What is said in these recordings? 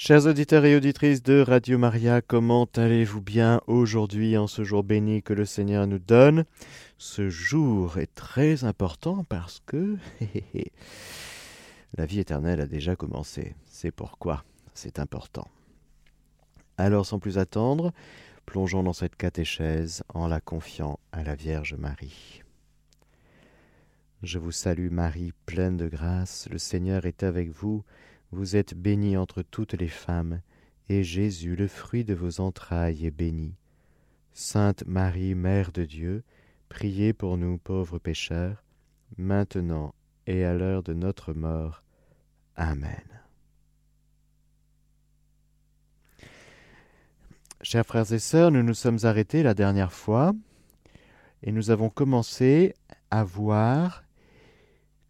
Chers auditeurs et auditrices de Radio Maria, comment allez-vous bien aujourd'hui en ce jour béni que le Seigneur nous donne? Ce jour est très important parce que la vie éternelle a déjà commencé. C'est pourquoi c'est important. Alors sans plus attendre, plongeons dans cette catéchèse en la confiant à la Vierge Marie. Je vous salue Marie, pleine de grâce, le Seigneur est avec vous. Vous êtes bénie entre toutes les femmes, et Jésus, le fruit de vos entrailles, est béni. Sainte Marie, Mère de Dieu, priez pour nous pauvres pécheurs, maintenant et à l'heure de notre mort. Amen. Chers frères et sœurs, nous nous sommes arrêtés la dernière fois et nous avons commencé à voir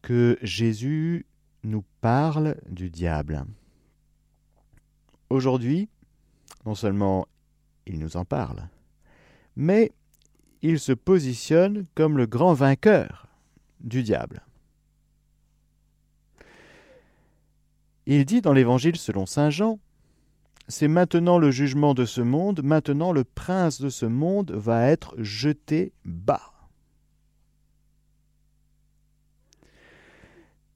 que Jésus nous parle du diable. Aujourd'hui, non seulement il nous en parle, mais il se positionne comme le grand vainqueur du diable. Il dit dans l'Évangile selon Saint Jean, C'est maintenant le jugement de ce monde, maintenant le prince de ce monde va être jeté bas.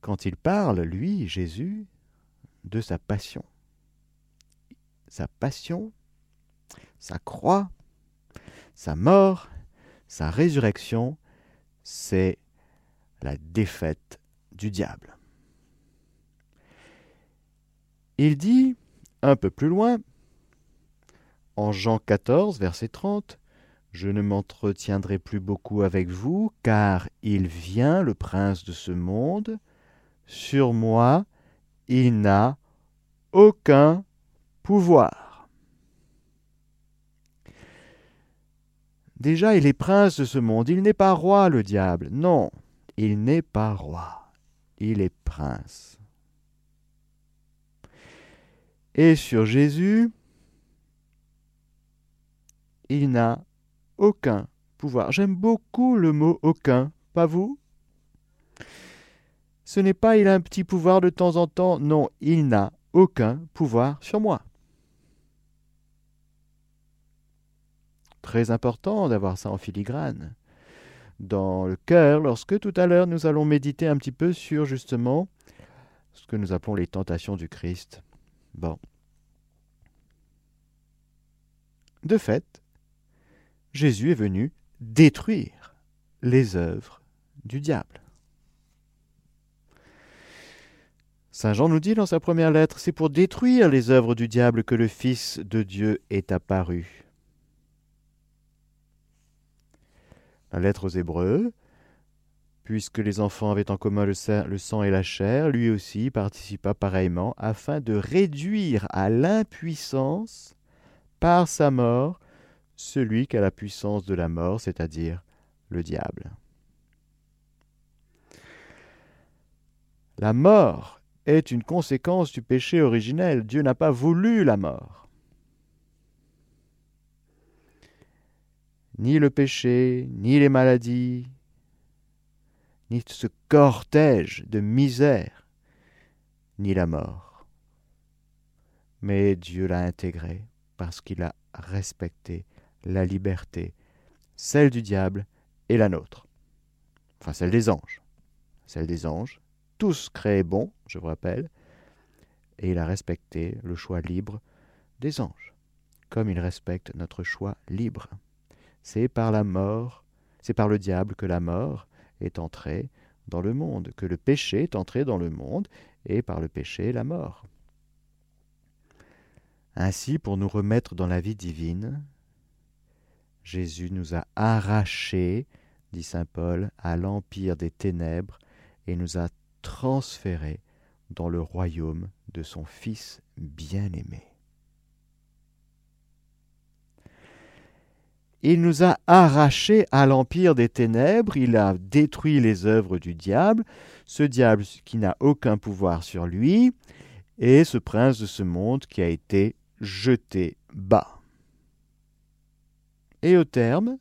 Quand il parle, lui, Jésus, de sa passion. Sa passion, sa croix, sa mort, sa résurrection, c'est la défaite du diable. Il dit, un peu plus loin, en Jean 14, verset 30, Je ne m'entretiendrai plus beaucoup avec vous, car il vient, le prince de ce monde, sur moi, il n'a aucun pouvoir. Déjà, il est prince de ce monde. Il n'est pas roi, le diable. Non, il n'est pas roi. Il est prince. Et sur Jésus, il n'a aucun pouvoir. J'aime beaucoup le mot aucun, pas vous? Ce n'est pas il a un petit pouvoir de temps en temps, non, il n'a aucun pouvoir sur moi. Très important d'avoir ça en filigrane dans le cœur lorsque tout à l'heure nous allons méditer un petit peu sur justement ce que nous appelons les tentations du Christ. Bon. De fait, Jésus est venu détruire les œuvres du diable. Saint Jean nous dit dans sa première lettre, c'est pour détruire les œuvres du diable que le Fils de Dieu est apparu. La lettre aux Hébreux, puisque les enfants avaient en commun le sang et la chair, lui aussi participa pareillement, afin de réduire à l'impuissance, par sa mort, celui qui a la puissance de la mort, c'est-à-dire le diable. La mort est une conséquence du péché originel. Dieu n'a pas voulu la mort. Ni le péché, ni les maladies, ni ce cortège de misère, ni la mort. Mais Dieu l'a intégré parce qu'il a respecté la liberté, celle du diable et la nôtre. Enfin, celle des anges. Celle des anges, tous créés bons, je vous rappelle, et il a respecté le choix libre des anges, comme il respecte notre choix libre. C'est par la mort, c'est par le diable que la mort est entrée dans le monde, que le péché est entré dans le monde, et par le péché la mort. Ainsi, pour nous remettre dans la vie divine, Jésus nous a arrachés, dit Saint Paul, à l'empire des ténèbres et nous a transféré dans le royaume de son Fils bien-aimé. Il nous a arrachés à l'empire des ténèbres, il a détruit les œuvres du diable, ce diable qui n'a aucun pouvoir sur lui, et ce prince de ce monde qui a été jeté bas. Et au terme,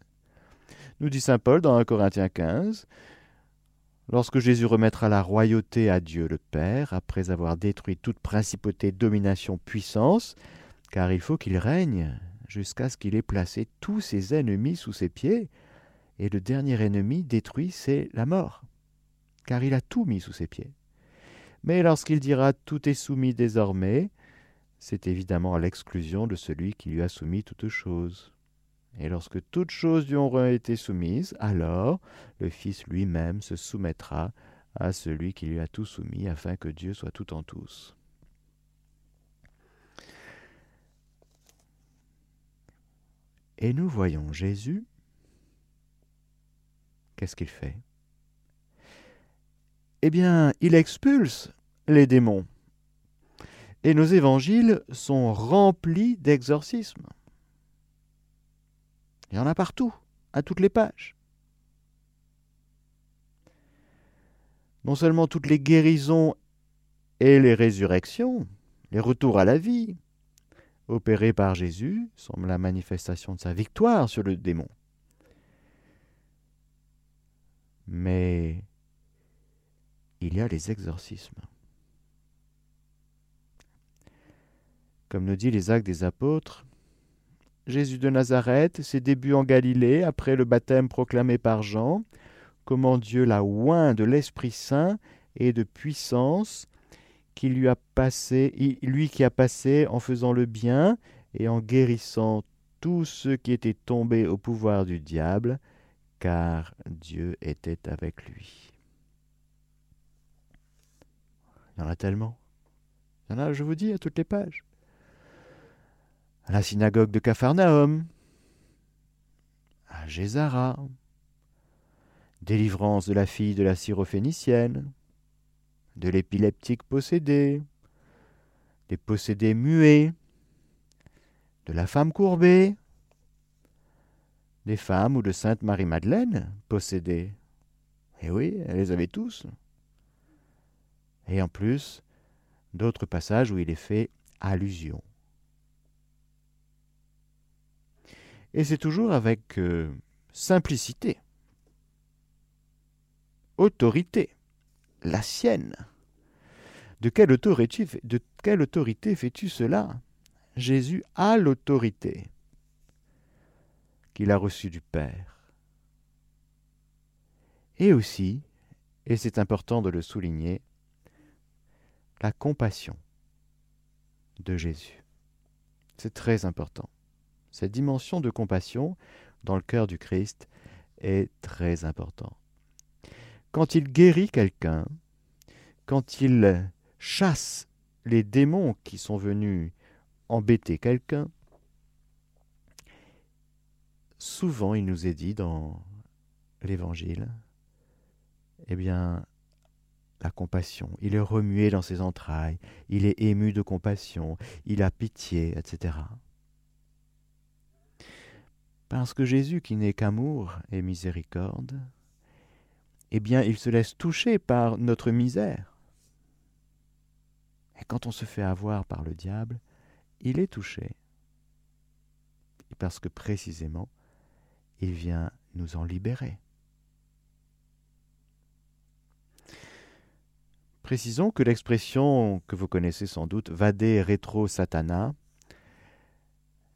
nous dit Saint Paul dans 1 Corinthiens 15, lorsque Jésus remettra la royauté à Dieu le Père, après avoir détruit toute principauté, domination, puissance, car il faut qu'il règne jusqu'à ce qu'il ait placé tous ses ennemis sous ses pieds, et le dernier ennemi détruit, c'est la mort, car il a tout mis sous ses pieds. Mais lorsqu'il dira tout est soumis désormais, c'est évidemment à l'exclusion de celui qui lui a soumis toutes choses. Et lorsque toutes choses lui auront été soumises, alors le Fils lui-même se soumettra à celui qui lui a tout soumis, afin que Dieu soit tout en tous. Et nous voyons Jésus, qu'est-ce qu'il fait? Eh bien, il expulse les démons. Et nos évangiles sont remplis d'exorcismes. Il y en a partout, à toutes les pages. Non seulement toutes les guérisons et les résurrections, les retours à la vie, opérés par Jésus, sont la manifestation de sa victoire sur le démon. Mais il y a les exorcismes. Comme nous dit les actes des apôtres, Jésus de Nazareth, ses débuts en Galilée, après le baptême proclamé par Jean, comment Dieu l'a oint de l'Esprit Saint et de puissance, qui lui a passé, lui qui a passé en faisant le bien et en guérissant tous ceux qui étaient tombés au pouvoir du diable, car Dieu était avec lui. Il y en a tellement. Il y en a, je vous dis, à toutes les pages la synagogue de Capharnaüm, à Gézara, délivrance de la fille de la syrophénicienne, de l'épileptique possédé, des possédés muets, de la femme courbée, des femmes ou de Sainte Marie-Madeleine possédées. Eh oui, elle les avait tous. Et en plus, d'autres passages où il est fait allusion. Et c'est toujours avec euh, simplicité, autorité, la sienne. De quelle autorité, de quelle autorité fais-tu cela? Jésus a l'autorité qu'il a reçue du Père. Et aussi, et c'est important de le souligner, la compassion de Jésus. C'est très important. Cette dimension de compassion dans le cœur du Christ est très importante. Quand il guérit quelqu'un, quand il chasse les démons qui sont venus embêter quelqu'un, souvent il nous est dit dans l'Évangile, eh bien, la compassion, il est remué dans ses entrailles, il est ému de compassion, il a pitié, etc. Parce que Jésus, qui n'est qu'amour et miséricorde, eh bien, il se laisse toucher par notre misère. Et quand on se fait avoir par le diable, il est touché. Parce que précisément, il vient nous en libérer. Précisons que l'expression que vous connaissez sans doute, vade retro satana,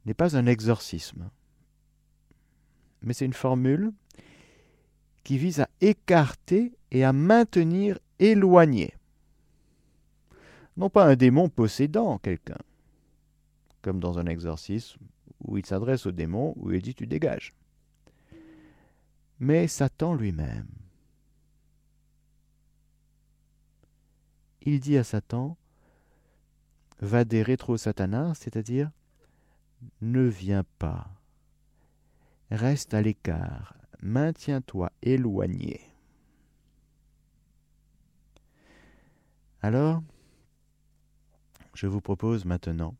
n'est pas un exorcisme mais c'est une formule qui vise à écarter et à maintenir éloigné. Non pas un démon possédant quelqu'un, comme dans un exorcisme où il s'adresse au démon, où il dit tu dégages, mais Satan lui-même. Il dit à Satan, va des rétro satanas, c'est-à-dire ne viens pas Reste à l'écart, maintiens-toi éloigné. Alors, je vous propose maintenant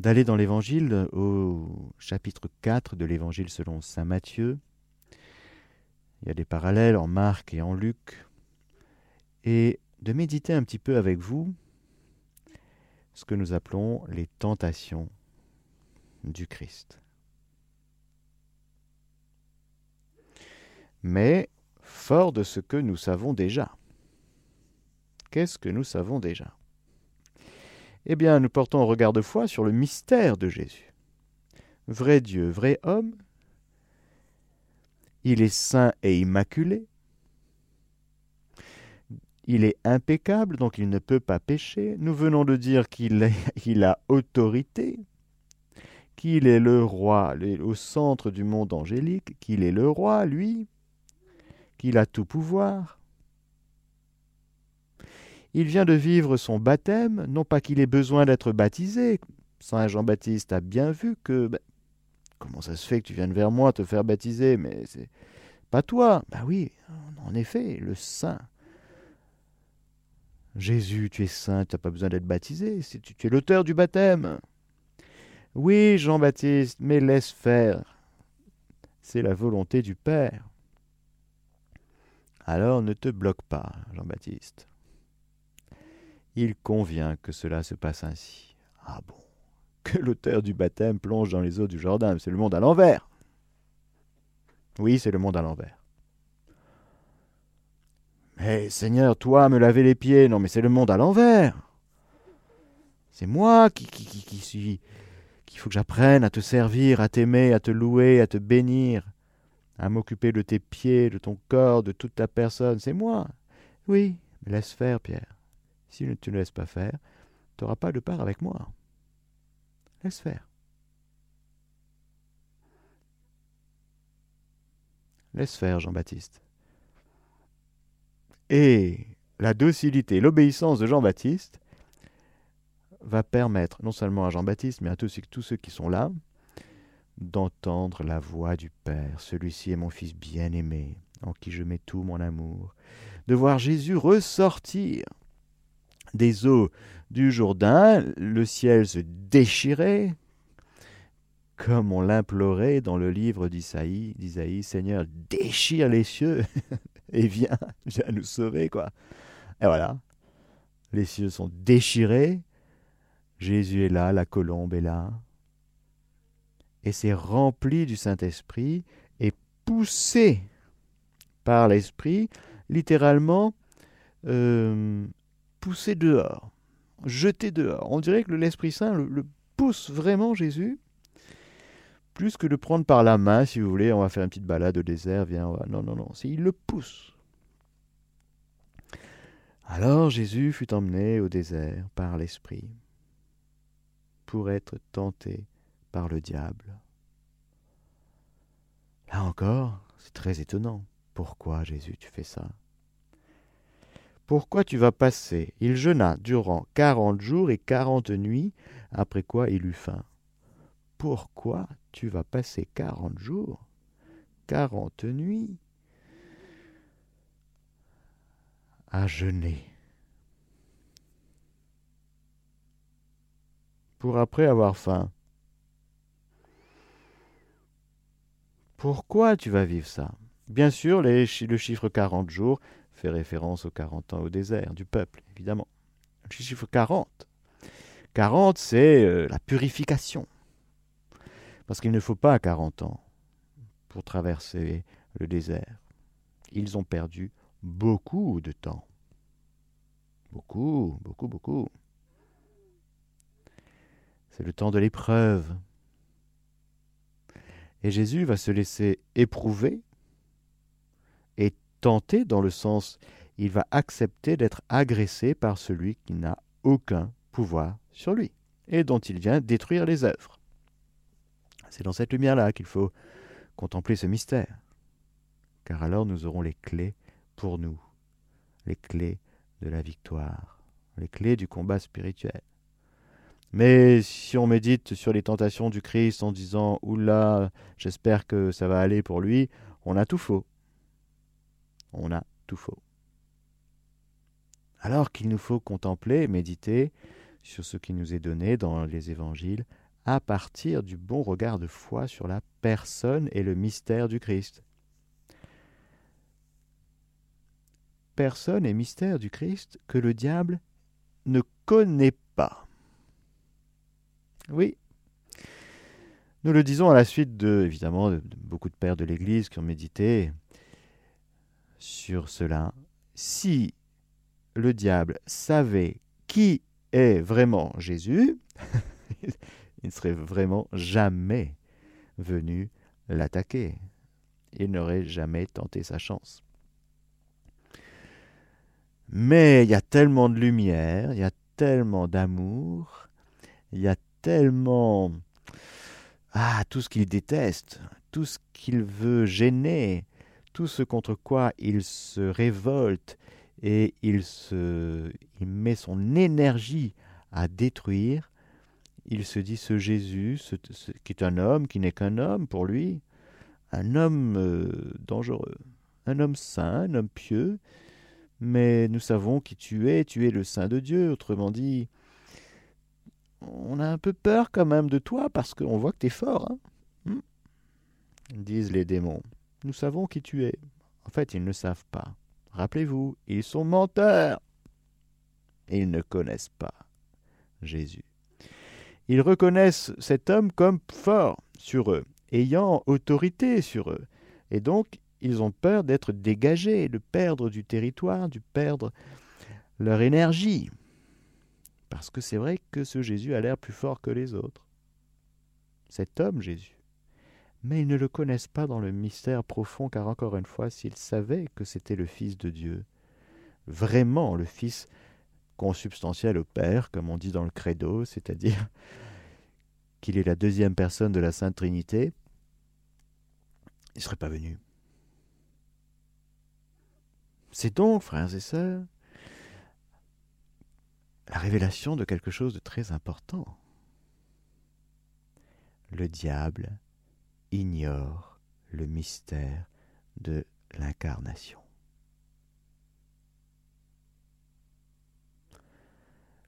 d'aller dans l'Évangile au chapitre 4 de l'Évangile selon Saint Matthieu. Il y a des parallèles en Marc et en Luc. Et de méditer un petit peu avec vous ce que nous appelons les tentations du Christ. Mais fort de ce que nous savons déjà. Qu'est-ce que nous savons déjà? Eh bien, nous portons un regard de foi sur le mystère de Jésus. Vrai Dieu, vrai homme, il est saint et immaculé, il est impeccable, donc il ne peut pas pécher. Nous venons de dire qu'il a autorité, qu'il est le roi au centre du monde angélique, qu'il est le roi, lui, qu'il a tout pouvoir. Il vient de vivre son baptême, non pas qu'il ait besoin d'être baptisé. Saint Jean-Baptiste a bien vu que ben, comment ça se fait que tu viennes vers moi te faire baptiser, mais c'est pas toi. Ben oui, en effet, le saint Jésus, tu es saint, tu n'as pas besoin d'être baptisé, tu, tu es l'auteur du baptême. Oui, Jean-Baptiste, mais laisse faire. C'est la volonté du Père. Alors ne te bloque pas, Jean-Baptiste. Il convient que cela se passe ainsi. Ah bon? Que l'auteur du baptême plonge dans les eaux du Jourdain, c'est le monde à l'envers. Oui, c'est le monde à l'envers. Mais Seigneur, toi, me laver les pieds, non mais c'est le monde à l'envers. C'est moi qui, qui, qui suis qu'il faut que j'apprenne à te servir, à t'aimer, à te louer, à te bénir, à m'occuper de tes pieds, de ton corps, de toute ta personne. C'est moi. Oui, mais laisse faire, Pierre. Si tu ne te laisses pas faire, tu n'auras pas de part avec moi. Laisse faire. Laisse faire, Jean-Baptiste. Et la docilité, l'obéissance de Jean-Baptiste va permettre non seulement à Jean-Baptiste, mais à tous, ceux qui sont là, d'entendre la voix du Père. Celui-ci est mon Fils bien-aimé, en qui je mets tout mon amour. De voir Jésus ressortir des eaux du Jourdain, le ciel se déchirer, comme on l'implorait dans le livre d'Isaïe, d'Isaïe, Seigneur, déchire les cieux et viens, viens nous sauver, quoi. Et voilà, les cieux sont déchirés, Jésus est là, la colombe est là, et c'est rempli du Saint-Esprit et poussé par l'Esprit, littéralement euh, poussé dehors, jeté dehors. On dirait que l'Esprit Saint le pousse vraiment Jésus plus que de prendre par la main, si vous voulez, on va faire une petite balade au désert, viens, non, non, non, il le pousse. Alors Jésus fut emmené au désert par l'Esprit pour être tenté par le diable. Là encore, c'est très étonnant. Pourquoi Jésus tu fais ça? Pourquoi tu vas passer? Il jeûna durant quarante jours et quarante nuits, après quoi il eut faim. Pourquoi tu vas passer quarante jours, quarante nuits à jeûner? Pour après avoir faim Pourquoi tu vas vivre ça? Bien sûr, le chiffre 40 jours fait référence aux 40 ans au désert du peuple, évidemment. Le chiffre 40. 40, c'est euh, la purification. Parce qu'il ne faut pas 40 ans pour traverser le désert. Ils ont perdu beaucoup de temps. Beaucoup, beaucoup, beaucoup. C'est le temps de l'épreuve. Et Jésus va se laisser éprouver et tenter dans le sens, il va accepter d'être agressé par celui qui n'a aucun pouvoir sur lui et dont il vient détruire les œuvres. C'est dans cette lumière-là qu'il faut contempler ce mystère, car alors nous aurons les clés pour nous, les clés de la victoire, les clés du combat spirituel. Mais si on médite sur les tentations du Christ en disant Oula, j'espère que ça va aller pour lui, on a tout faux. On a tout faux. Alors qu'il nous faut contempler, méditer sur ce qui nous est donné dans les évangiles à partir du bon regard de foi sur la personne et le mystère du Christ. Personne et mystère du Christ que le diable ne connaît pas. Oui. Nous le disons à la suite de, évidemment, de beaucoup de pères de l'Église qui ont médité sur cela. Si le diable savait qui est vraiment Jésus, il ne serait vraiment jamais venu l'attaquer. Il n'aurait jamais tenté sa chance. Mais il y a tellement de lumière, il y a tellement d'amour, il y a tellement... Ah, tout ce qu'il déteste, tout ce qu'il veut gêner, tout ce contre quoi il se révolte et il, se, il met son énergie à détruire, il se dit ce Jésus, qui est un homme, qui n'est qu'un homme pour lui, un homme euh, dangereux, un homme saint, un homme pieux, mais nous savons qui tu es, tu es le Saint de Dieu, autrement dit, on a un peu peur quand même de toi parce qu'on voit que tu es fort. Hein hmm disent les démons. Nous savons qui tu es. En fait, ils ne savent pas. Rappelez-vous, ils sont menteurs. Ils ne connaissent pas Jésus. Ils reconnaissent cet homme comme fort sur eux, ayant autorité sur eux. Et donc, ils ont peur d'être dégagés, de perdre du territoire, de perdre leur énergie. Parce que c'est vrai que ce Jésus a l'air plus fort que les autres. Cet homme Jésus. Mais ils ne le connaissent pas dans le mystère profond, car encore une fois, s'ils savaient que c'était le Fils de Dieu, vraiment le Fils consubstantiel au Père, comme on dit dans le credo, c'est-à-dire qu'il est la deuxième personne de la Sainte Trinité, il ne serait pas venu. C'est donc, frères et sœurs, la révélation de quelque chose de très important. Le diable ignore le mystère de l'incarnation.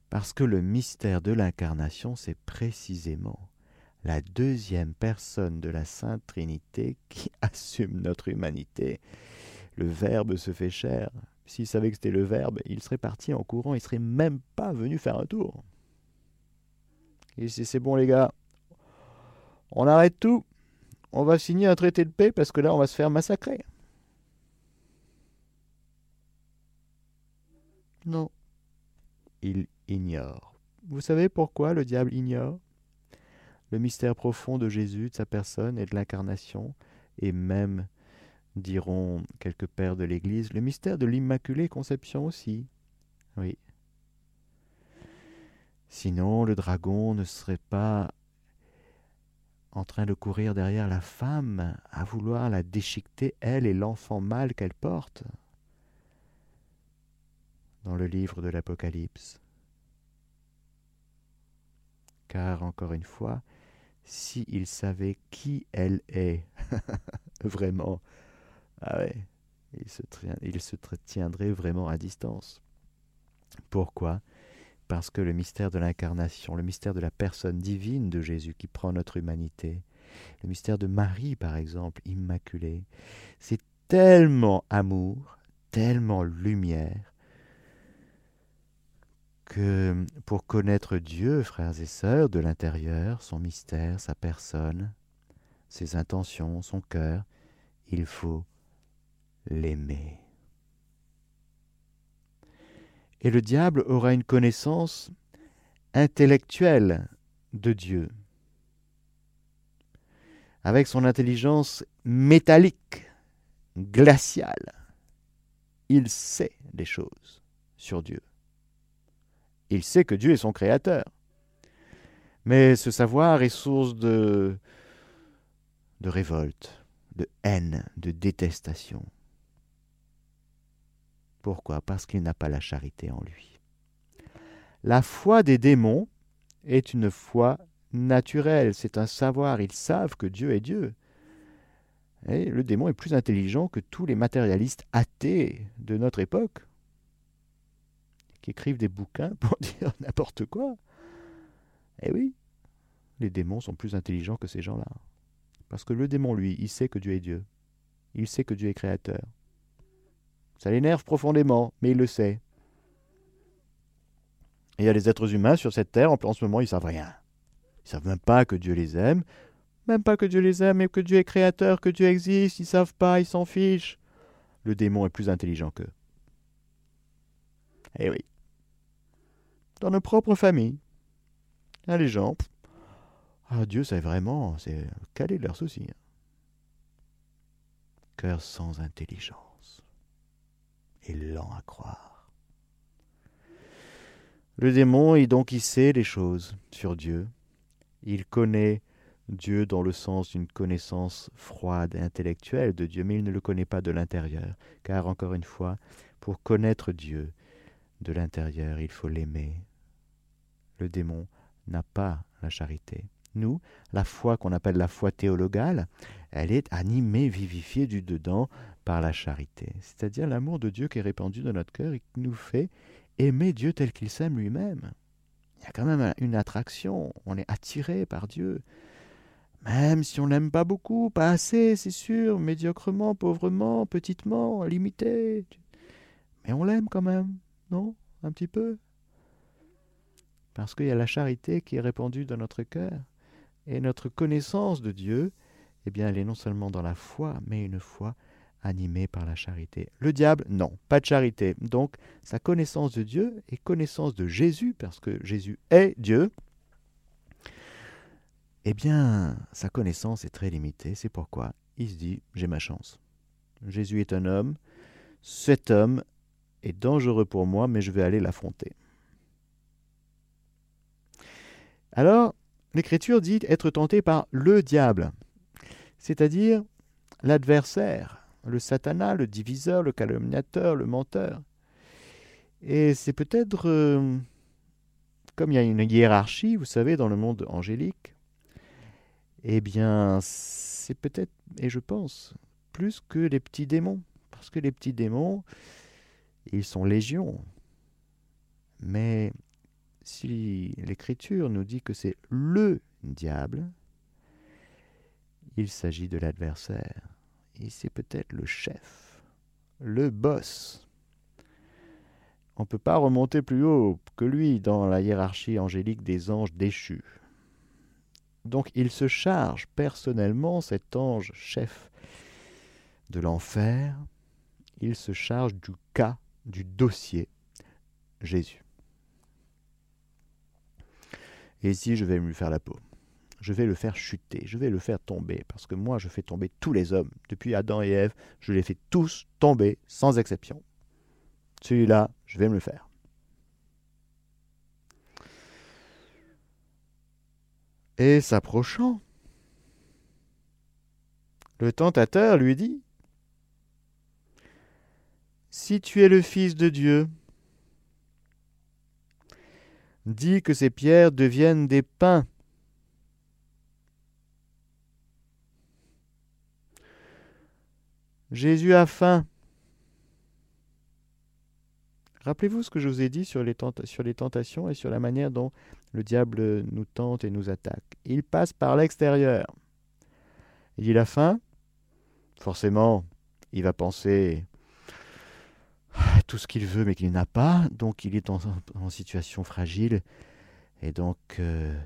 Parce que le mystère de l'incarnation, c'est précisément la deuxième personne de la Sainte Trinité qui assume notre humanité. Le Verbe se fait chair. S'il savait que c'était le Verbe, il serait parti en courant, il serait même pas venu faire un tour. Et si c'est bon les gars, on arrête tout, on va signer un traité de paix parce que là on va se faire massacrer. Non, il ignore. Vous savez pourquoi le diable ignore? Le mystère profond de Jésus, de sa personne et de l'incarnation, et même, diront quelques pères de l'Église, le mystère de l'Immaculée Conception aussi. Oui. Sinon, le dragon ne serait pas en train de courir derrière la femme, à vouloir la déchiqueter, elle et l'enfant mâle qu'elle porte, dans le livre de l'Apocalypse car encore une fois, s'il savait qui elle est, vraiment, ah ouais, il se, il se tiendrait vraiment à distance. Pourquoi? Parce que le mystère de l'incarnation, le mystère de la personne divine de Jésus qui prend notre humanité, le mystère de Marie, par exemple, immaculée, c'est tellement amour, tellement lumière, que pour connaître Dieu, frères et sœurs, de l'intérieur, son mystère, sa personne, ses intentions, son cœur, il faut l'aimer. Et le diable aura une connaissance intellectuelle de Dieu, avec son intelligence métallique, glaciale. Il sait des choses sur Dieu. Il sait que Dieu est son créateur. Mais ce savoir est source de, de révolte, de haine, de détestation. Pourquoi? Parce qu'il n'a pas la charité en lui. La foi des démons est une foi naturelle, c'est un savoir, ils savent que Dieu est Dieu. Et le démon est plus intelligent que tous les matérialistes athées de notre époque qui écrivent des bouquins pour dire n'importe quoi. Eh oui, les démons sont plus intelligents que ces gens-là. Parce que le démon, lui, il sait que Dieu est Dieu. Il sait que Dieu est créateur. Ça l'énerve profondément, mais il le sait. Et il y a les êtres humains sur cette terre, en ce moment, ils savent rien. Ils savent même pas que Dieu les aime, même pas que Dieu les aime, mais que Dieu est créateur, que Dieu existe, ils savent pas, ils s'en fichent. le démon est plus intelligent qu'eux. Eh oui. Dans nos propres familles, a les gens. Ah, Dieu sait vraiment, c'est quel est leur souci. Hein? Cœur sans intelligence et lent à croire. Le démon, il donc il sait les choses sur Dieu. Il connaît Dieu dans le sens d'une connaissance froide et intellectuelle de Dieu, mais il ne le connaît pas de l'intérieur, car encore une fois, pour connaître Dieu de l'intérieur, il faut l'aimer. Le démon n'a pas la charité. Nous, la foi qu'on appelle la foi théologale, elle est animée, vivifiée du dedans par la charité, c'est-à-dire l'amour de Dieu qui est répandu dans notre cœur et qui nous fait aimer Dieu tel qu'il s'aime lui-même. Il y a quand même une attraction, on est attiré par Dieu. Même si on l'aime pas beaucoup, pas assez, c'est sûr, médiocrement, pauvrement, petitement, limité. Mais on l'aime quand même, non? Un petit peu? Parce qu'il y a la charité qui est répandue dans notre cœur. Et notre connaissance de Dieu, eh bien, elle est non seulement dans la foi, mais une foi animée par la charité. Le diable, non, pas de charité. Donc, sa connaissance de Dieu et connaissance de Jésus, parce que Jésus est Dieu, eh bien, sa connaissance est très limitée. C'est pourquoi il se dit J'ai ma chance. Jésus est un homme. Cet homme est dangereux pour moi, mais je vais aller l'affronter. Alors, l'Écriture dit être tenté par le diable, c'est-à-dire l'adversaire, le satana, le diviseur, le calomniateur, le menteur. Et c'est peut-être euh, comme il y a une hiérarchie, vous savez, dans le monde angélique, eh bien, c'est peut-être, et je pense, plus que les petits démons. Parce que les petits démons, ils sont légions. Mais si l'Écriture nous dit que c'est le diable, il s'agit de l'adversaire. Et c'est peut-être le chef, le boss. On ne peut pas remonter plus haut que lui dans la hiérarchie angélique des anges déchus. Donc il se charge personnellement, cet ange chef de l'enfer, il se charge du cas, du dossier Jésus. Et ici, je vais lui faire la peau? Je vais le faire chuter, je vais le faire tomber, parce que moi, je fais tomber tous les hommes. Depuis Adam et Ève, je les fais tous tomber, sans exception. Celui-là, je vais me le faire. Et s'approchant, le tentateur lui dit Si tu es le Fils de Dieu, dis que ces pierres deviennent des pains. Jésus a faim. Rappelez-vous ce que je vous ai dit sur les, tentations et sur la manière dont le diable nous tente et nous attaque. Il passe par l'extérieur. Il a faim. Forcément, il va penser tout ce qu'il veut mais qu'il n'a pas. Donc il est en, situation fragile. Et donc, euh,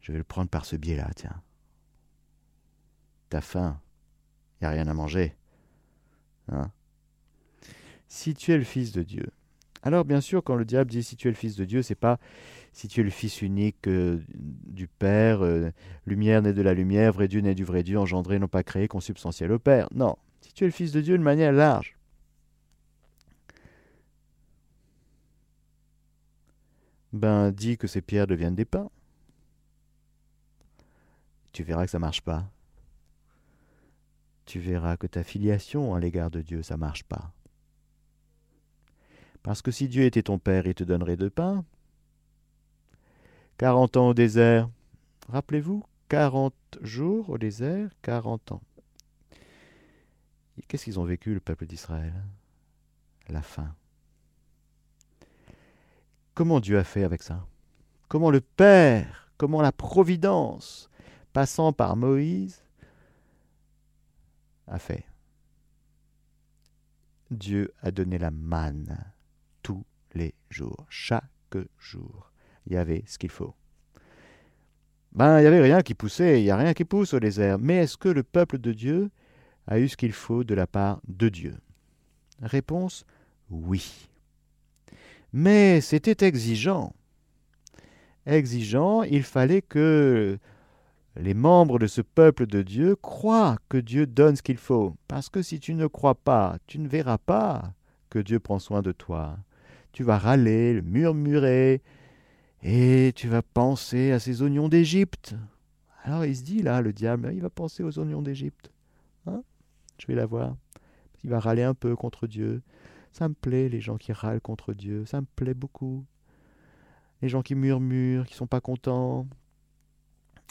je vais le prendre par ce biais-là, tiens. T'as faim. N'y a rien à manger. Hein si tu es le Fils de Dieu. Alors bien sûr, quand le diable dit si tu es le Fils de Dieu, c'est pas si tu es le Fils unique euh, du Père, euh, lumière naît de la lumière, vrai Dieu naît du vrai Dieu, engendré, non pas créé, consubstantiel au Père. Non, si tu es le Fils de Dieu de manière large. Ben, dis que ces pierres deviennent des pains. Tu verras que ça marche pas. Tu verras que ta filiation à l'égard de Dieu, ça marche pas. Parce que si Dieu était ton Père, il te donnerait de pain. Quarante ans au désert. Rappelez-vous, quarante jours au désert, quarante ans. Qu'est-ce qu'ils ont vécu, le peuple d'Israël? La faim. Comment Dieu a fait avec ça? Comment le Père, comment la Providence, passant par Moïse, a fait? Dieu a donné la manne tous les jours, chaque jour. Il y avait ce qu'il faut. Ben, il n'y avait rien qui poussait, il n'y a rien qui pousse au désert. Mais est-ce que le peuple de Dieu a eu ce qu'il faut de la part de Dieu? Réponse oui. Mais c'était exigeant. Exigeant, il fallait que les membres de ce peuple de Dieu croient que Dieu donne ce qu'il faut. Parce que si tu ne crois pas, tu ne verras pas que Dieu prend soin de toi. Tu vas râler, murmurer, et tu vas penser à ces oignons d'Égypte. Alors il se dit là, le diable, il va penser aux oignons d'Égypte. Hein? Je vais la voir. Il va râler un peu contre Dieu. Ça me plaît, les gens qui râlent contre Dieu. Ça me plaît beaucoup. Les gens qui murmurent, qui sont pas contents.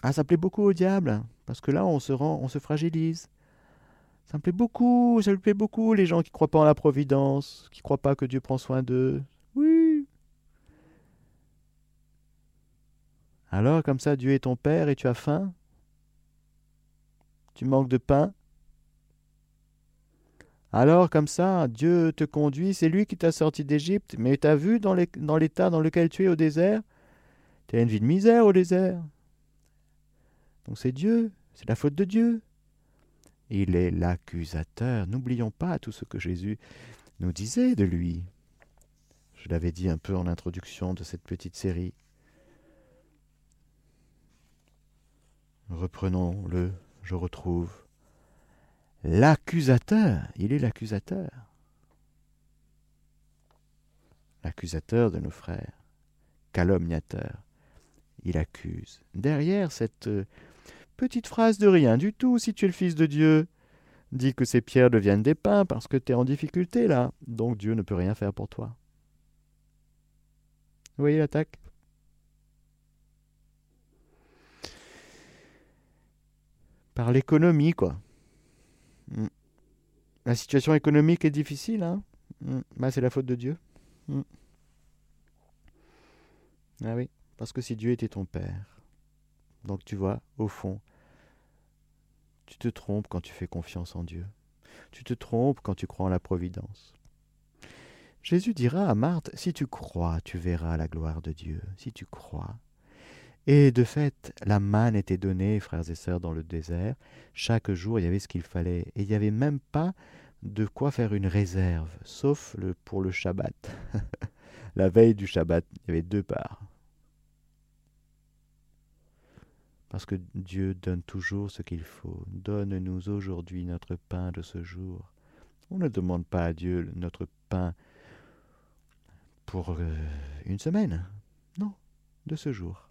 Ah, ça plaît beaucoup au diable, parce que là, on se rend, on se fragilise. Ça me plaît beaucoup, ça me plaît beaucoup, les gens qui croient pas en la providence, qui croient pas que Dieu prend soin d'eux. Oui. Alors, comme ça, Dieu est ton Père et tu as faim? Tu manques de pain? Alors, comme ça, Dieu te conduit, c'est lui qui t'a sorti d'Égypte, mais tu as vu dans l'état dans lequel tu es au désert? Tu as une vie de misère au désert. Donc c'est Dieu, c'est la faute de Dieu. Il est l'accusateur. N'oublions pas tout ce que Jésus nous disait de lui. Je l'avais dit un peu en introduction de cette petite série. Reprenons-le, je retrouve. L'accusateur, il est l'accusateur. L'accusateur de nos frères, calomniateur. Il accuse. Derrière cette Petite phrase de rien du tout, si tu es le Fils de Dieu. Dis que ces pierres deviennent des pains parce que tu es en difficulté là, donc Dieu ne peut rien faire pour toi. Vous voyez l'attaque? Par l'économie, quoi. Hmm. La situation économique est difficile, hein hmm. bah, C'est la faute de Dieu. Hmm. Ah oui, parce que si Dieu était ton Père, donc tu vois, au fond, tu te trompes quand tu fais confiance en Dieu. Tu te trompes quand tu crois en la providence. Jésus dira à Marthe, si tu crois, tu verras la gloire de Dieu, si tu crois. Et de fait, la manne était donnée, frères et sœurs, dans le désert. Chaque jour, il y avait ce qu'il fallait. Et il n'y avait même pas de quoi faire une réserve, sauf pour le Shabbat. la veille du Shabbat, il y avait deux parts. parce que Dieu donne toujours ce qu'il faut. Donne-nous aujourd'hui notre pain de ce jour. On ne demande pas à Dieu notre pain pour euh, une semaine. Non, de ce jour.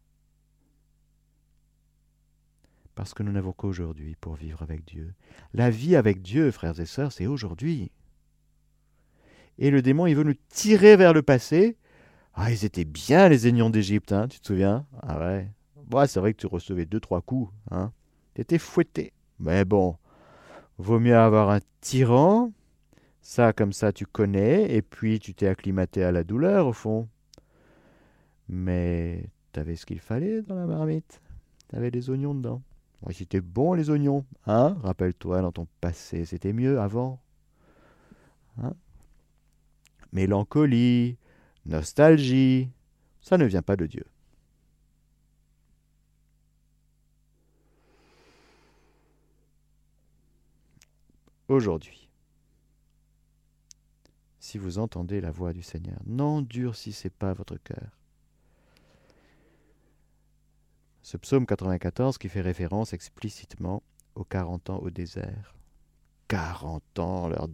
Parce que nous n'avons qu'aujourd'hui pour vivre avec Dieu. La vie avec Dieu, frères et sœurs, c'est aujourd'hui. Et le démon, il veut nous tirer vers le passé. Ah, ils étaient bien les aignons d'Égypte, hein, tu te souviens? Ah ouais, c'est vrai que tu recevais deux, trois coups. Hein. Tu étais fouetté. Mais bon, vaut mieux avoir un tyran. Ça, comme ça, tu connais. Et puis, tu t'es acclimaté à la douleur, au fond. Mais tu avais ce qu'il fallait dans la marmite. Tu avais des oignons dedans. C'était bon, les oignons. Hein Rappelle-toi, dans ton passé, c'était mieux avant. Hein Mélancolie, nostalgie, ça ne vient pas de Dieu. aujourd'hui. Si vous entendez la voix du Seigneur, n'endurcissez pas votre cœur. Ce psaume 94 qui fait référence explicitement aux 40 ans au désert. 40 ans, leur,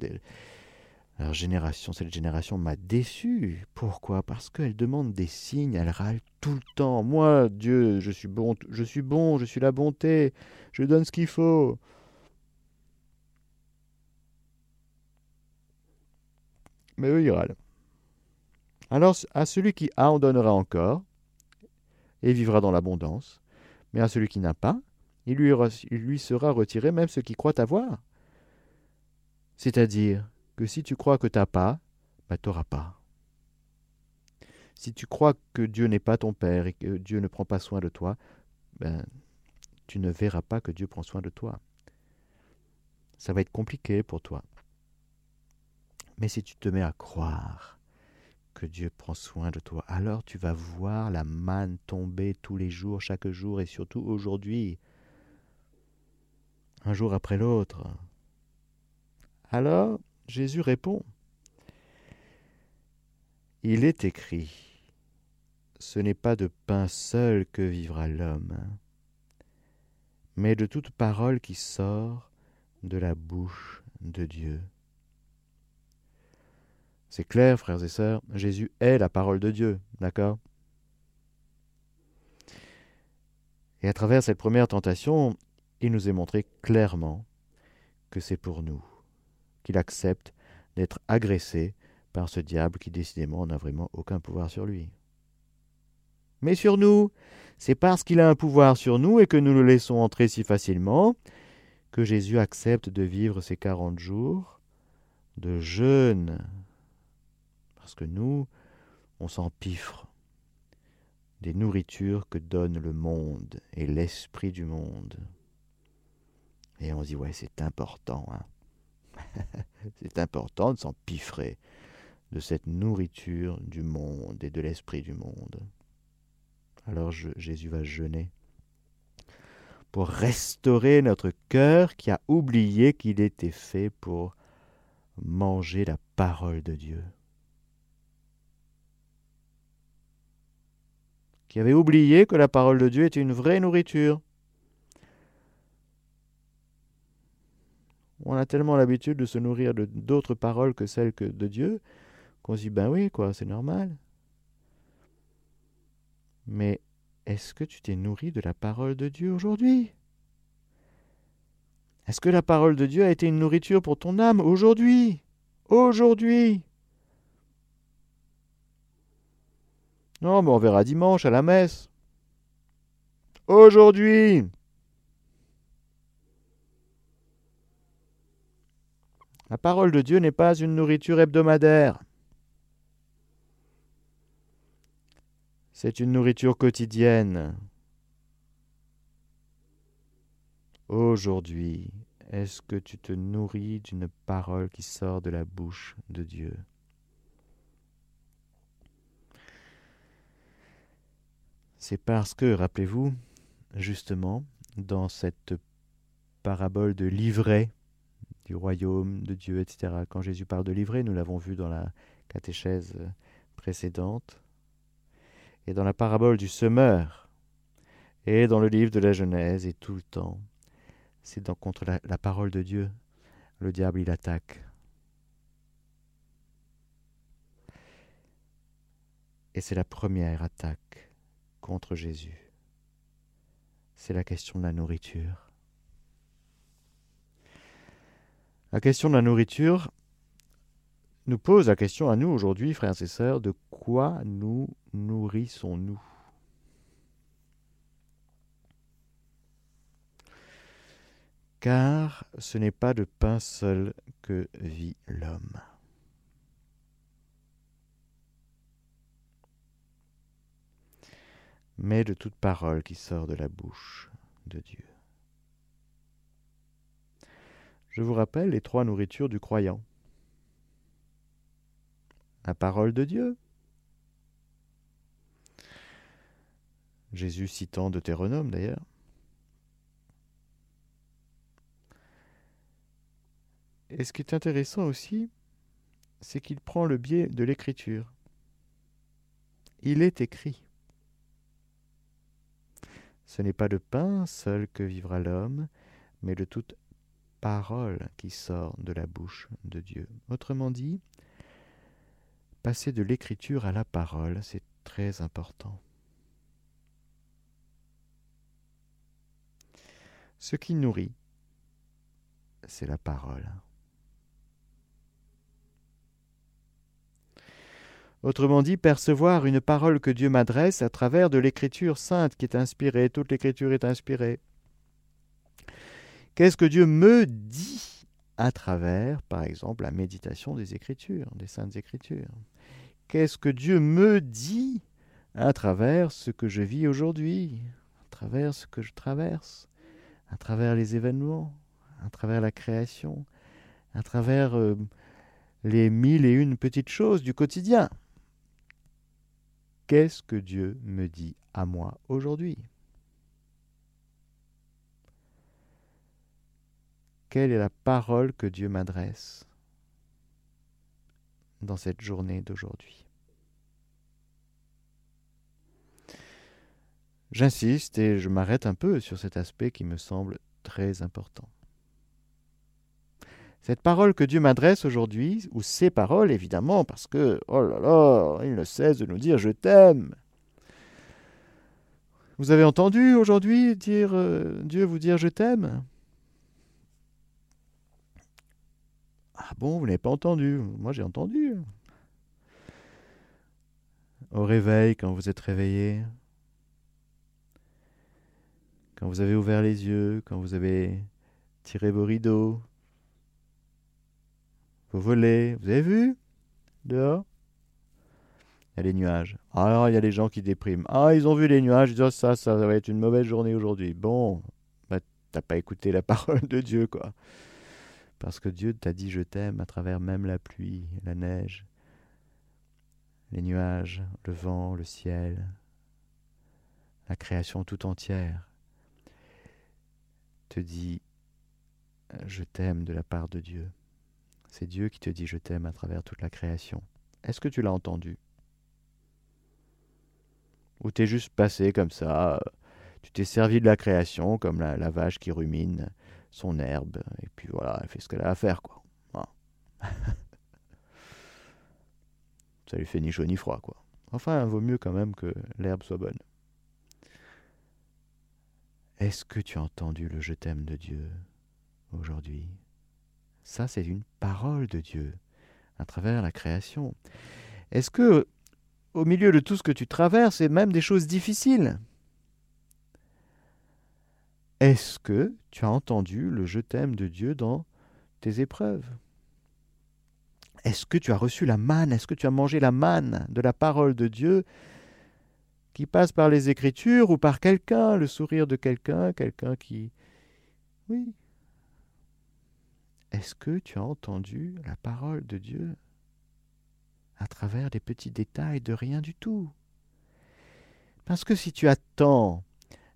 leur génération, cette génération m'a déçu. Pourquoi? Parce qu'elle demande des signes, elle râle tout le temps. Moi, Dieu, je suis bon, je suis bon, je suis la bonté, je donne ce qu'il faut. mais eux ils râlent. Alors à celui qui a, on donnera encore, et vivra dans l'abondance, mais à celui qui n'a pas, il lui, sera retiré même ce qu'il croit avoir. C'est-à-dire que si tu crois que tu n'as pas, bah, tu n'auras pas. Si tu crois que Dieu n'est pas ton Père et que Dieu ne prend pas soin de toi, ben, tu ne verras pas que Dieu prend soin de toi. Ça va être compliqué pour toi. Mais si tu te mets à croire que Dieu prend soin de toi, alors tu vas voir la manne tomber tous les jours, chaque jour et surtout aujourd'hui, un jour après l'autre. Alors Jésus répond, Il est écrit, ce n'est pas de pain seul que vivra l'homme, mais de toute parole qui sort de la bouche de Dieu. C'est clair, frères et sœurs, Jésus est la parole de Dieu, d'accord? Et à travers cette première tentation, il nous est montré clairement que c'est pour nous, qu'il accepte d'être agressé par ce diable qui décidément n'a vraiment aucun pouvoir sur lui. Mais sur nous, c'est parce qu'il a un pouvoir sur nous et que nous le laissons entrer si facilement que Jésus accepte de vivre ces quarante jours de jeûne. Parce que nous, on s'empiffre des nourritures que donne le monde et l'esprit du monde. Et on dit, ouais, c'est important. Hein. c'est important de s'empiffrer de cette nourriture du monde et de l'esprit du monde. Alors Jésus va jeûner pour restaurer notre cœur qui a oublié qu'il était fait pour manger la parole de Dieu. Qui avait oublié que la parole de Dieu était une vraie nourriture. On a tellement l'habitude de se nourrir de d'autres paroles que celles de Dieu qu'on se dit ben oui quoi, c'est normal. Mais est-ce que tu t'es nourri de la parole de Dieu aujourd'hui? Est-ce que la parole de Dieu a été une nourriture pour ton âme aujourd'hui? Aujourd'hui Non, mais on verra dimanche à la messe. Aujourd'hui La parole de Dieu n'est pas une nourriture hebdomadaire. C'est une nourriture quotidienne. Aujourd'hui, est-ce que tu te nourris d'une parole qui sort de la bouche de Dieu? C'est parce que, rappelez-vous, justement, dans cette parabole de livret du royaume de Dieu, etc., quand Jésus parle de livret, nous l'avons vu dans la catéchèse précédente, et dans la parabole du semeur, et dans le livre de la Genèse, et tout le temps. C'est donc contre la parole de Dieu, le diable il attaque. Et c'est la première attaque contre Jésus. C'est la question de la nourriture. La question de la nourriture, nous pose la question à nous aujourd'hui, frères et sœurs, de quoi nous nourrissons-nous? Car ce n'est pas de pain seul que vit l'homme. Mais de toute parole qui sort de la bouche de Dieu. Je vous rappelle les trois nourritures du croyant la parole de Dieu. Jésus citant Deutéronome d'ailleurs. Et ce qui est intéressant aussi, c'est qu'il prend le biais de l'écriture. Il est écrit. Ce n'est pas de pain seul que vivra l'homme, mais de toute parole qui sort de la bouche de Dieu. Autrement dit, Passer de l'écriture à la parole, c'est très important. Ce qui nourrit, c'est la parole. Autrement dit, percevoir une parole que Dieu m'adresse à travers de l'écriture sainte qui est inspirée, toute l'écriture est inspirée. Qu'est-ce que Dieu me dit à travers, par exemple, la méditation des Écritures, des saintes Écritures? Qu'est-ce que Dieu me dit à travers ce que je vis aujourd'hui, à travers ce que je traverse, à travers les événements, à travers la création, à travers euh, les mille et une petites choses du quotidien? Qu'est-ce que Dieu me dit à moi aujourd'hui? Quelle est la parole que Dieu m'adresse dans cette journée d'aujourd'hui? J'insiste et je m'arrête un peu sur cet aspect qui me semble très important. Cette parole que Dieu m'adresse aujourd'hui, ou ces paroles évidemment, parce que, oh là là, il ne cesse de nous dire je t'aime. Vous avez entendu aujourd'hui dire euh, Dieu vous dire je t'aime? Ah bon, vous n'avez pas entendu? Moi j'ai entendu. Au réveil, quand vous êtes réveillé, quand vous avez ouvert les yeux, quand vous avez tiré vos rideaux, vos volets, vous avez vu? Dehors? Il y a les nuages. Alors il y a les gens qui dépriment. Ah, ils ont vu les nuages, ils disent oh, ça, ça va être une mauvaise journée aujourd'hui. Bon, bah, t'as pas écouté la parole de Dieu, quoi. Parce que Dieu t'a dit je t'aime à travers même la pluie, la neige, les nuages, le vent, le ciel, la création tout entière te dit je t'aime de la part de Dieu. C'est Dieu qui te dit je t'aime à travers toute la création. Est-ce que tu l'as entendu? Ou t'es juste passé comme ça, tu t'es servi de la création comme la, vache qui rumine son herbe, et puis voilà, elle fait ce qu'elle a à faire, quoi. ça lui fait ni chaud ni froid, quoi. Enfin, vaut mieux quand même que l'herbe soit bonne. Est-ce que tu as entendu le je t'aime de Dieu aujourd'hui? Ça, c'est une parole de Dieu à travers la création. Est-ce que, au milieu de tout ce que tu traverses, et même des choses difficiles, est-ce que tu as entendu le je t'aime de Dieu dans tes épreuves? Est-ce que tu as reçu la manne? Est-ce que tu as mangé la manne de la parole de Dieu qui passe par les Écritures ou par quelqu'un, le sourire de quelqu'un, quelqu'un qui... Oui. Est-ce que tu as entendu la parole de Dieu à travers des petits détails de rien du tout? Parce que si tu attends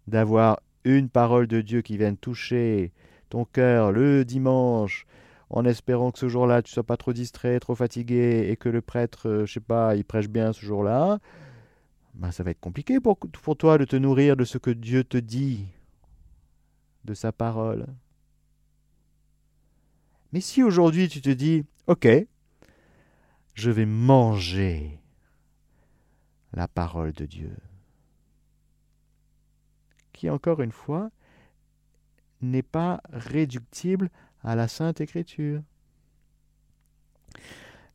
d'avoir une parole de Dieu qui vienne toucher ton cœur le dimanche, en espérant que ce jour-là tu sois pas trop distrait, trop fatigué, et que le prêtre, euh, je sais pas, il prêche bien ce jour-là, ben, ça va être compliqué pour, pour toi de te nourrir de ce que Dieu te dit, de sa parole. Mais si aujourd'hui tu te dis, ok, je vais manger la parole de Dieu, qui encore une fois n'est pas réductible à la Sainte Écriture.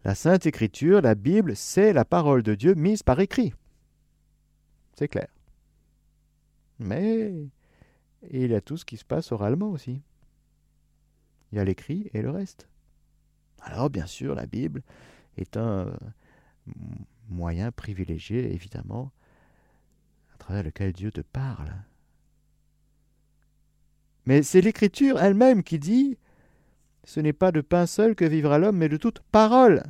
La Sainte Écriture, la Bible, c'est la parole de Dieu mise par écrit. C'est clair. Mais il y a tout ce qui se passe oralement aussi. Il y a l'écrit et le reste. Alors bien sûr, la Bible est un moyen privilégié, évidemment, à travers lequel Dieu te parle. Mais c'est l'Écriture elle-même qui dit Ce n'est pas de pain seul que vivra l'homme, mais de toute parole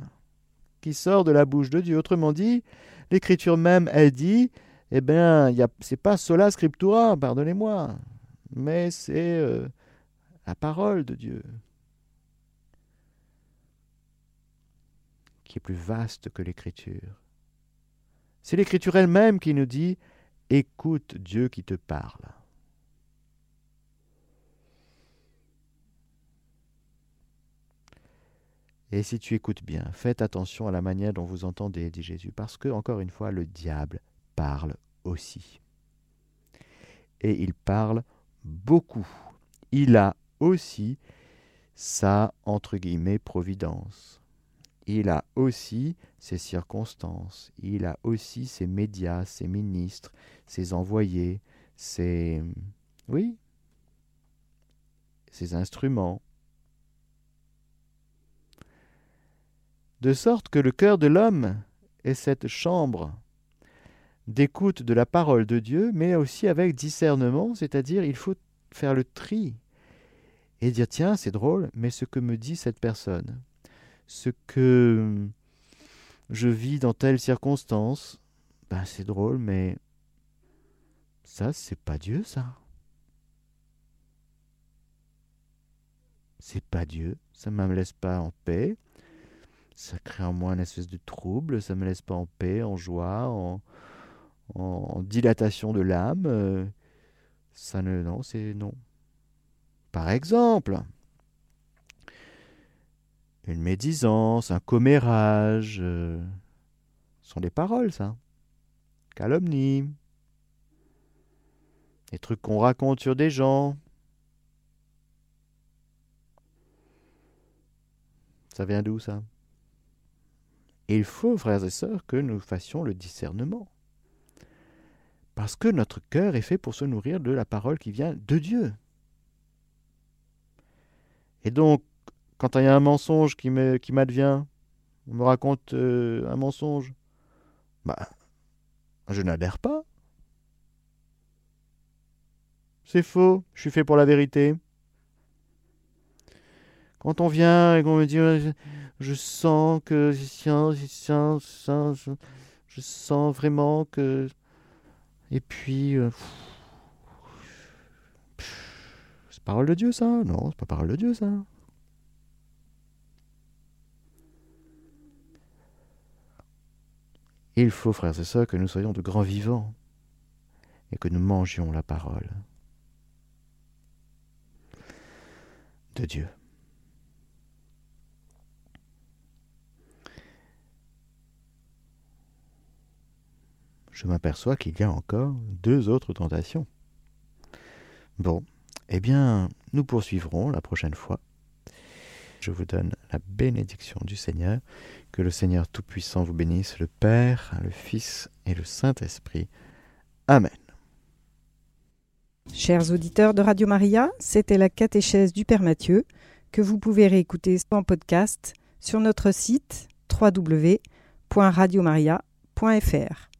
qui sort de la bouche de Dieu. Autrement dit, l'Écriture même, elle dit eh bien, ce n'est pas sola scriptura, pardonnez-moi, mais c'est euh, la parole de Dieu qui est plus vaste que l'écriture. C'est l'écriture elle-même qui nous dit écoute Dieu qui te parle. Et si tu écoutes bien, faites attention à la manière dont vous entendez, dit Jésus, parce que, encore une fois, le diable parle aussi. Et il parle beaucoup. Il a aussi sa, entre guillemets, providence. Il a aussi ses circonstances. Il a aussi ses médias, ses ministres, ses envoyés, ses... Oui, ses instruments. De sorte que le cœur de l'homme est cette chambre d'écoute de la parole de Dieu, mais aussi avec discernement, c'est-à-dire il faut faire le tri et dire tiens, c'est drôle, mais ce que me dit cette personne, ce que je vis dans telle circonstance, ben c'est drôle, mais ça, c'est pas Dieu, ça. c'est pas Dieu, ça ne me laisse pas en paix, ça crée en moi une espèce de trouble, ça me laisse pas en paix, en joie, en, en dilatation de l'âme. Euh, ça ne, non, c'est non. Par exemple, une médisance, un commérage, euh, sont des paroles, ça. Calomnie. Des trucs qu'on raconte sur des gens. Ça vient d'où ça? Il faut, frères et sœurs, que nous fassions le discernement. Parce que notre cœur est fait pour se nourrir de la parole qui vient de Dieu. Et donc, quand il y a un mensonge qui m'advient, on me raconte euh, un mensonge, bah, je n'adhère pas. C'est faux, je suis fait pour la vérité. Quand on vient et qu'on me dit je sens que je sens vraiment que et puis euh, parole de Dieu ça Non, c'est pas parole de Dieu ça. Il faut, frères et sœurs, que nous soyons de grands vivants et que nous mangions la parole de Dieu. Je m'aperçois qu'il y a encore deux autres tentations. Bon, eh bien, nous poursuivrons la prochaine fois. Je vous donne la bénédiction du Seigneur. Que le Seigneur Tout-Puissant vous bénisse, le Père, le Fils et le Saint-Esprit. Amen. Chers auditeurs de Radio Maria, c'était la catéchèse du Père Mathieu que vous pouvez réécouter en podcast sur notre site www.radiomaria.fr.